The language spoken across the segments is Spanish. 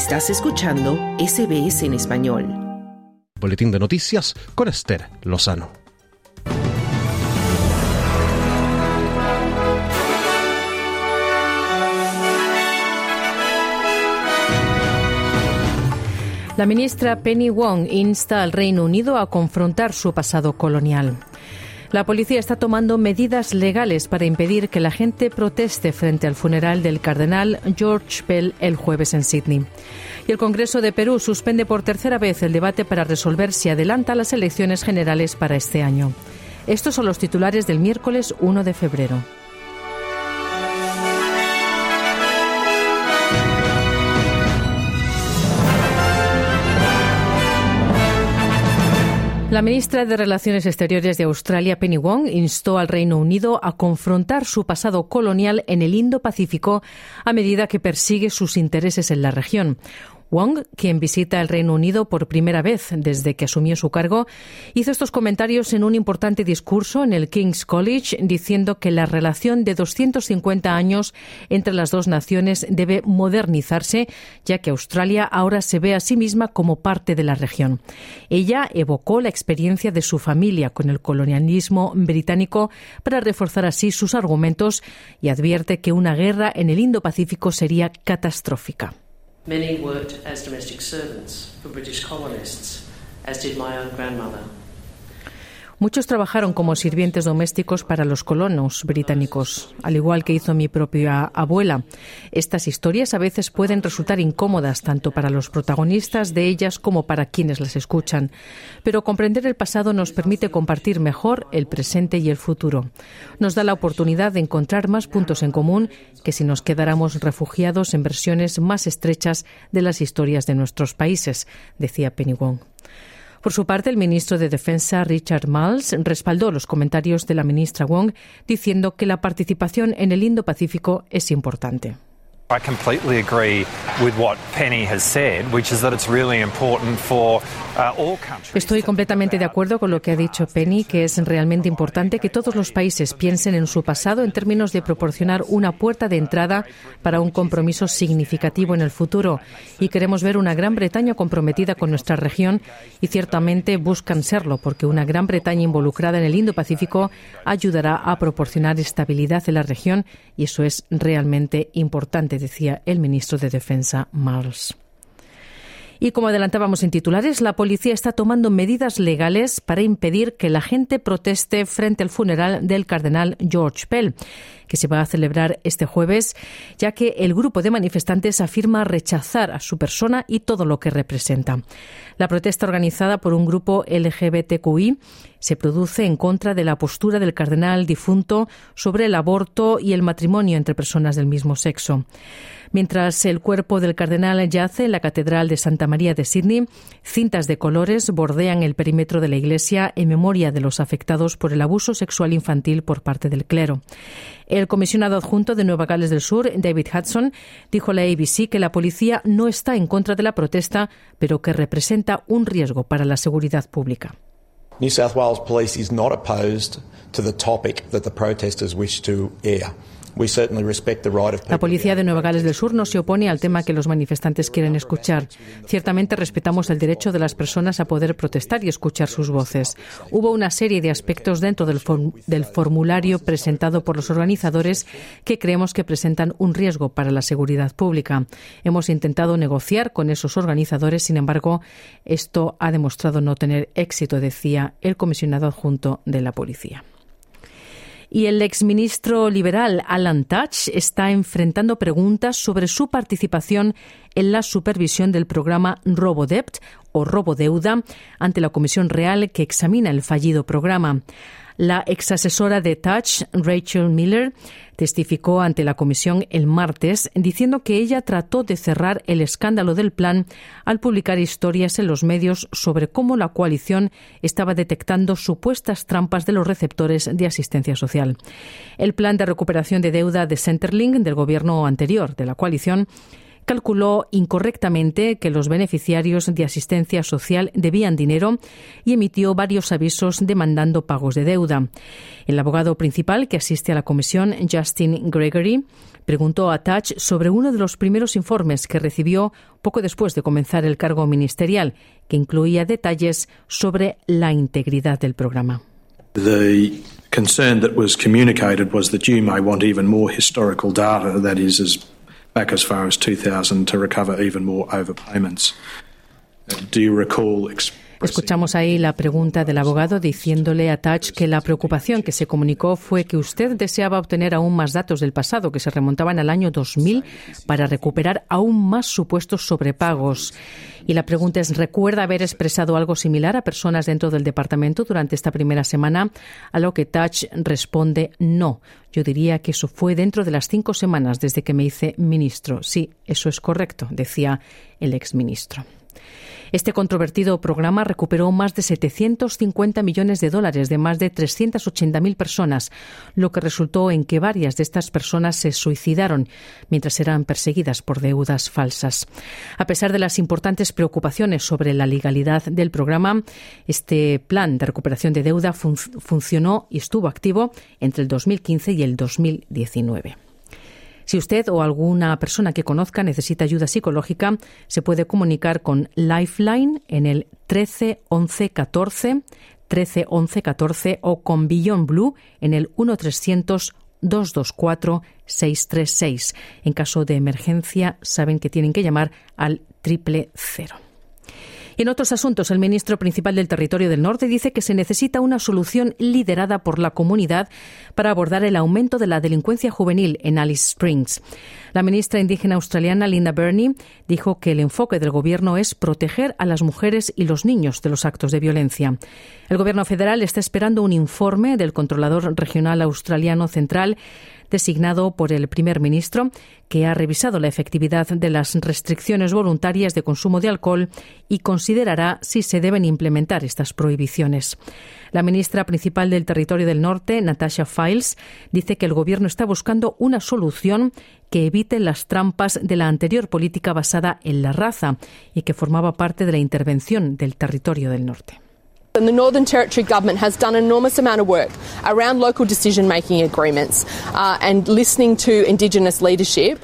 Estás escuchando SBS en español. Boletín de noticias con Esther Lozano. La ministra Penny Wong insta al Reino Unido a confrontar su pasado colonial. La policía está tomando medidas legales para impedir que la gente proteste frente al funeral del cardenal George Pell el jueves en Sydney. Y el Congreso de Perú suspende por tercera vez el debate para resolver si adelanta las elecciones generales para este año. Estos son los titulares del miércoles 1 de febrero. La ministra de Relaciones Exteriores de Australia, Penny Wong, instó al Reino Unido a confrontar su pasado colonial en el Indo-Pacífico a medida que persigue sus intereses en la región. Wong, quien visita el Reino Unido por primera vez desde que asumió su cargo, hizo estos comentarios en un importante discurso en el King's College diciendo que la relación de 250 años entre las dos naciones debe modernizarse, ya que Australia ahora se ve a sí misma como parte de la región. Ella evocó la experiencia de su familia con el colonialismo británico para reforzar así sus argumentos y advierte que una guerra en el Indo-Pacífico sería catastrófica. Many worked as domestic servants for British colonists, as did my own grandmother. Muchos trabajaron como sirvientes domésticos para los colonos británicos, al igual que hizo mi propia abuela. Estas historias a veces pueden resultar incómodas tanto para los protagonistas de ellas como para quienes las escuchan, pero comprender el pasado nos permite compartir mejor el presente y el futuro. Nos da la oportunidad de encontrar más puntos en común que si nos quedáramos refugiados en versiones más estrechas de las historias de nuestros países, decía Penny Wong. Por su parte, el ministro de Defensa, Richard Marles, respaldó los comentarios de la ministra Wong, diciendo que la participación en el Indo-Pacífico es importante. Estoy completamente de acuerdo con lo que ha dicho Penny, que es realmente importante que todos los países piensen en su pasado en términos de proporcionar una puerta de entrada para un compromiso significativo en el futuro. Y queremos ver una Gran Bretaña comprometida con nuestra región y ciertamente buscan serlo, porque una Gran Bretaña involucrada en el Indo-Pacífico ayudará a proporcionar estabilidad en la región y eso es realmente importante decía el ministro de Defensa, Marles. Y como adelantábamos en titulares, la policía está tomando medidas legales para impedir que la gente proteste frente al funeral del cardenal George Pell, que se va a celebrar este jueves, ya que el grupo de manifestantes afirma rechazar a su persona y todo lo que representa. La protesta organizada por un grupo LGBTQI se produce en contra de la postura del cardenal difunto sobre el aborto y el matrimonio entre personas del mismo sexo. Mientras el cuerpo del cardenal yace en la Catedral de Santa María de Sydney, cintas de colores bordean el perímetro de la iglesia en memoria de los afectados por el abuso sexual infantil por parte del clero. El comisionado adjunto de Nueva Gales del Sur, David Hudson, dijo a la ABC que la policía no está en contra de la protesta, pero que representa un riesgo para la seguridad pública. New South Wales Police is not opposed to the topic that the protesters wish to air. La policía de Nueva Gales del Sur no se opone al tema que los manifestantes quieren escuchar. Ciertamente respetamos el derecho de las personas a poder protestar y escuchar sus voces. Hubo una serie de aspectos dentro del, del formulario presentado por los organizadores que creemos que presentan un riesgo para la seguridad pública. Hemos intentado negociar con esos organizadores, sin embargo, esto ha demostrado no tener éxito, decía el comisionado adjunto de la policía. Y el exministro liberal Alan Touch está enfrentando preguntas sobre su participación en la supervisión del programa RoboDebt o RoboDeuda ante la Comisión Real que examina el fallido programa. La exasesora de Touch, Rachel Miller, testificó ante la comisión el martes diciendo que ella trató de cerrar el escándalo del plan al publicar historias en los medios sobre cómo la coalición estaba detectando supuestas trampas de los receptores de asistencia social. El plan de recuperación de deuda de Centerlink del gobierno anterior de la coalición calculó incorrectamente que los beneficiarios de asistencia social debían dinero y emitió varios avisos demandando pagos de deuda. El abogado principal que asiste a la comisión, Justin Gregory, preguntó a Touch sobre uno de los primeros informes que recibió poco después de comenzar el cargo ministerial, que incluía detalles sobre la integridad del programa. The concern that was communicated was that you may want even more historical data, that is, back as far as 2000, to recover even more overpayments. Do you recall Escuchamos ahí la pregunta del abogado diciéndole a Touch que la preocupación que se comunicó fue que usted deseaba obtener aún más datos del pasado que se remontaban al año 2000 para recuperar aún más supuestos sobrepagos. Y la pregunta es, ¿recuerda haber expresado algo similar a personas dentro del departamento durante esta primera semana? A lo que Touch responde no. Yo diría que eso fue dentro de las cinco semanas desde que me hice ministro. Sí, eso es correcto, decía el exministro. Este controvertido programa recuperó más de 750 millones de dólares de más de 380.000 personas, lo que resultó en que varias de estas personas se suicidaron mientras eran perseguidas por deudas falsas. A pesar de las importantes preocupaciones sobre la legalidad del programa, este plan de recuperación de deuda funcionó y estuvo activo entre el 2015 y el 2019. Si usted o alguna persona que conozca necesita ayuda psicológica, se puede comunicar con Lifeline en el 13 11 14 13 11 14 o con Beyond Blue en el 1300 224 636. En caso de emergencia, saben que tienen que llamar al triple cero. En otros asuntos, el ministro principal del Territorio del Norte dice que se necesita una solución liderada por la comunidad para abordar el aumento de la delincuencia juvenil en Alice Springs. La ministra indígena australiana Linda Burney dijo que el enfoque del gobierno es proteger a las mujeres y los niños de los actos de violencia. El gobierno federal está esperando un informe del controlador regional australiano central designado por el primer ministro, que ha revisado la efectividad de las restricciones voluntarias de consumo de alcohol y considerará si se deben implementar estas prohibiciones. La ministra principal del Territorio del Norte, Natasha Files, dice que el Gobierno está buscando una solución que evite las trampas de la anterior política basada en la raza y que formaba parte de la intervención del Territorio del Norte. And the Northern Territory government has done an enormous amount of work around local decision making agreements uh, and listening to Indigenous leadership.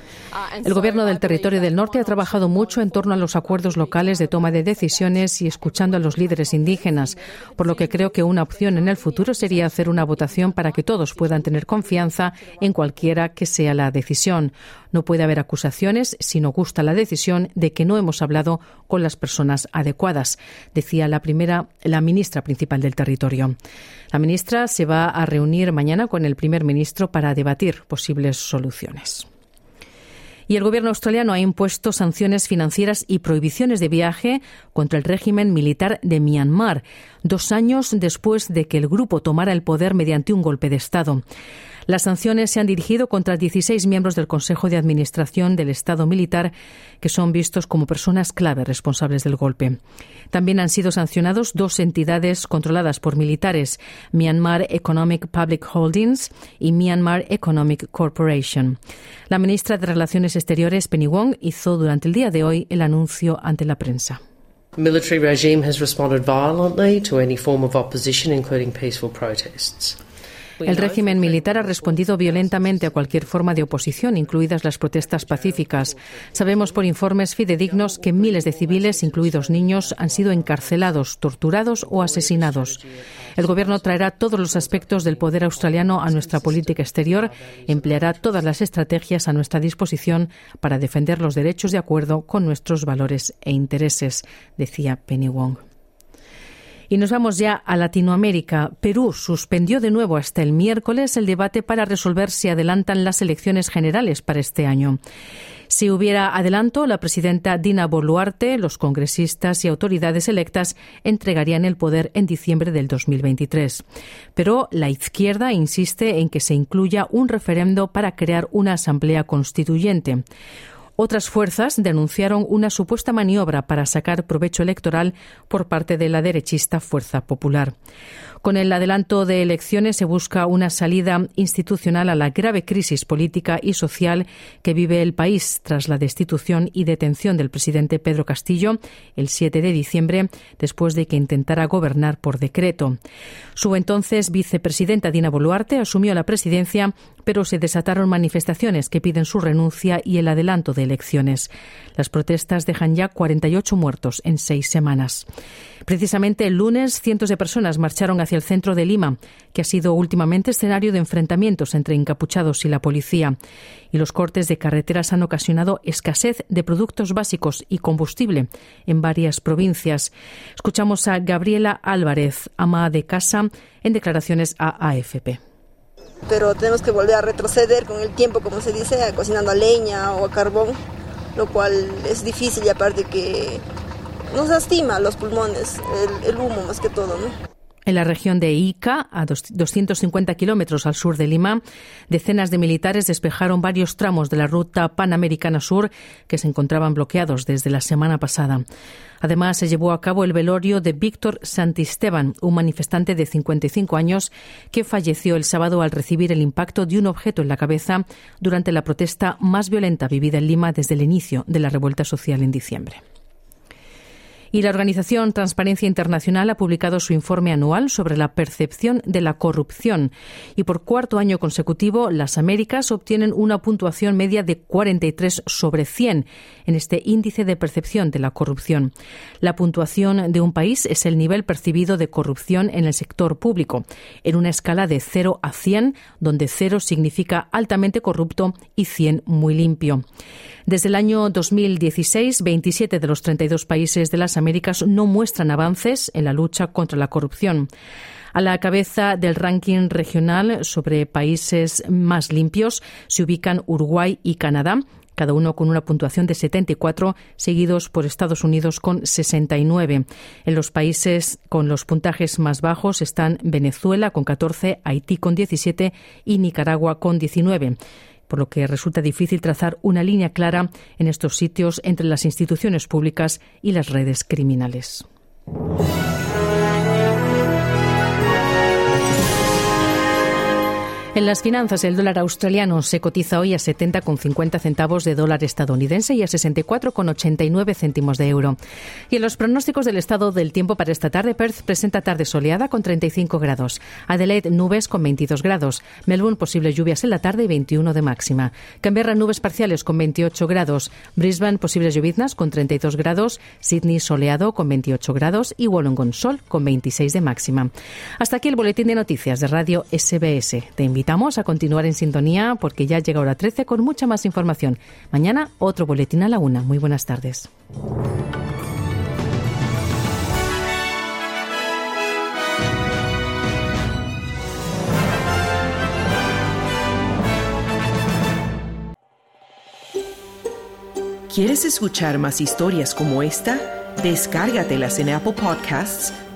El Gobierno del Territorio del Norte ha trabajado mucho en torno a los acuerdos locales de toma de decisiones y escuchando a los líderes indígenas, por lo que creo que una opción en el futuro sería hacer una votación para que todos puedan tener confianza en cualquiera que sea la decisión. No puede haber acusaciones si no gusta la decisión de que no hemos hablado con las personas adecuadas, decía la primera, la ministra principal del territorio. La ministra se va a reunir mañana con el primer ministro para debatir posibles soluciones. Y el gobierno australiano ha impuesto sanciones financieras y prohibiciones de viaje contra el régimen militar de Myanmar, dos años después de que el grupo tomara el poder mediante un golpe de Estado. Las sanciones se han dirigido contra 16 miembros del Consejo de Administración del Estado Militar, que son vistos como personas clave responsables del golpe. También han sido sancionados dos entidades controladas por militares, Myanmar Economic Public Holdings y Myanmar Economic Corporation. La ministra de Relaciones Exteriores, Penny Wong, hizo durante el día de hoy el anuncio ante la prensa. peaceful. El régimen militar ha respondido violentamente a cualquier forma de oposición, incluidas las protestas pacíficas. Sabemos por informes fidedignos que miles de civiles, incluidos niños, han sido encarcelados, torturados o asesinados. El Gobierno traerá todos los aspectos del poder australiano a nuestra política exterior, empleará todas las estrategias a nuestra disposición para defender los derechos de acuerdo con nuestros valores e intereses, decía Penny Wong. Y nos vamos ya a Latinoamérica. Perú suspendió de nuevo hasta el miércoles el debate para resolver si adelantan las elecciones generales para este año. Si hubiera adelanto, la presidenta Dina Boluarte, los congresistas y autoridades electas entregarían el poder en diciembre del 2023. Pero la izquierda insiste en que se incluya un referendo para crear una asamblea constituyente. Otras fuerzas denunciaron una supuesta maniobra para sacar provecho electoral por parte de la derechista Fuerza Popular. Con el adelanto de elecciones se busca una salida institucional a la grave crisis política y social que vive el país tras la destitución y detención del presidente Pedro Castillo el 7 de diciembre, después de que intentara gobernar por decreto. Su entonces vicepresidenta Dina Boluarte asumió la presidencia, pero se desataron manifestaciones que piden su renuncia y el adelanto de elecciones. Las protestas dejan ya 48 muertos en seis semanas. Precisamente el lunes, cientos de personas marcharon hacia el centro de Lima, que ha sido últimamente escenario de enfrentamientos entre encapuchados y la policía. Y los cortes de carreteras han ocasionado escasez de productos básicos y combustible en varias provincias. Escuchamos a Gabriela Álvarez, ama de casa, en declaraciones a AFP pero tenemos que volver a retroceder con el tiempo, como se dice, cocinando a leña o a carbón, lo cual es difícil y aparte que nos lastima los pulmones, el, el humo más que todo, ¿no? En la región de Ica, a 250 kilómetros al sur de Lima, decenas de militares despejaron varios tramos de la ruta panamericana sur que se encontraban bloqueados desde la semana pasada. Además, se llevó a cabo el velorio de Víctor Santisteban, un manifestante de 55 años que falleció el sábado al recibir el impacto de un objeto en la cabeza durante la protesta más violenta vivida en Lima desde el inicio de la revuelta social en diciembre. Y la organización Transparencia Internacional ha publicado su informe anual sobre la percepción de la corrupción. Y por cuarto año consecutivo, las Américas obtienen una puntuación media de 43 sobre 100 en este índice de percepción de la corrupción. La puntuación de un país es el nivel percibido de corrupción en el sector público, en una escala de 0 a 100, donde 0 significa altamente corrupto y 100 muy limpio. Desde el año 2016, 27 de los 32 países de las Américas no muestran avances en la lucha contra la corrupción. A la cabeza del ranking regional sobre países más limpios se ubican Uruguay y Canadá, cada uno con una puntuación de 74, seguidos por Estados Unidos con 69. En los países con los puntajes más bajos están Venezuela con 14, Haití con 17 y Nicaragua con 19 por lo que resulta difícil trazar una línea clara en estos sitios entre las instituciones públicas y las redes criminales. En las finanzas, el dólar australiano se cotiza hoy a 70,50 centavos de dólar estadounidense y a 64,89 céntimos de euro. Y en los pronósticos del estado del tiempo para esta tarde, Perth presenta tarde soleada con 35 grados. Adelaide, nubes con 22 grados. Melbourne, posibles lluvias en la tarde y 21 de máxima. Canberra, nubes parciales con 28 grados. Brisbane, posibles lloviznas con 32 grados. Sydney, soleado con 28 grados. Y Wollongong, sol con 26 de máxima. Hasta aquí el boletín de noticias de Radio SBS. Te invito invitamos a continuar en sintonía porque ya llega hora 13 con mucha más información. Mañana otro boletín a la una. Muy buenas tardes. ¿Quieres escuchar más historias como esta? Descárgatelas en Apple Podcasts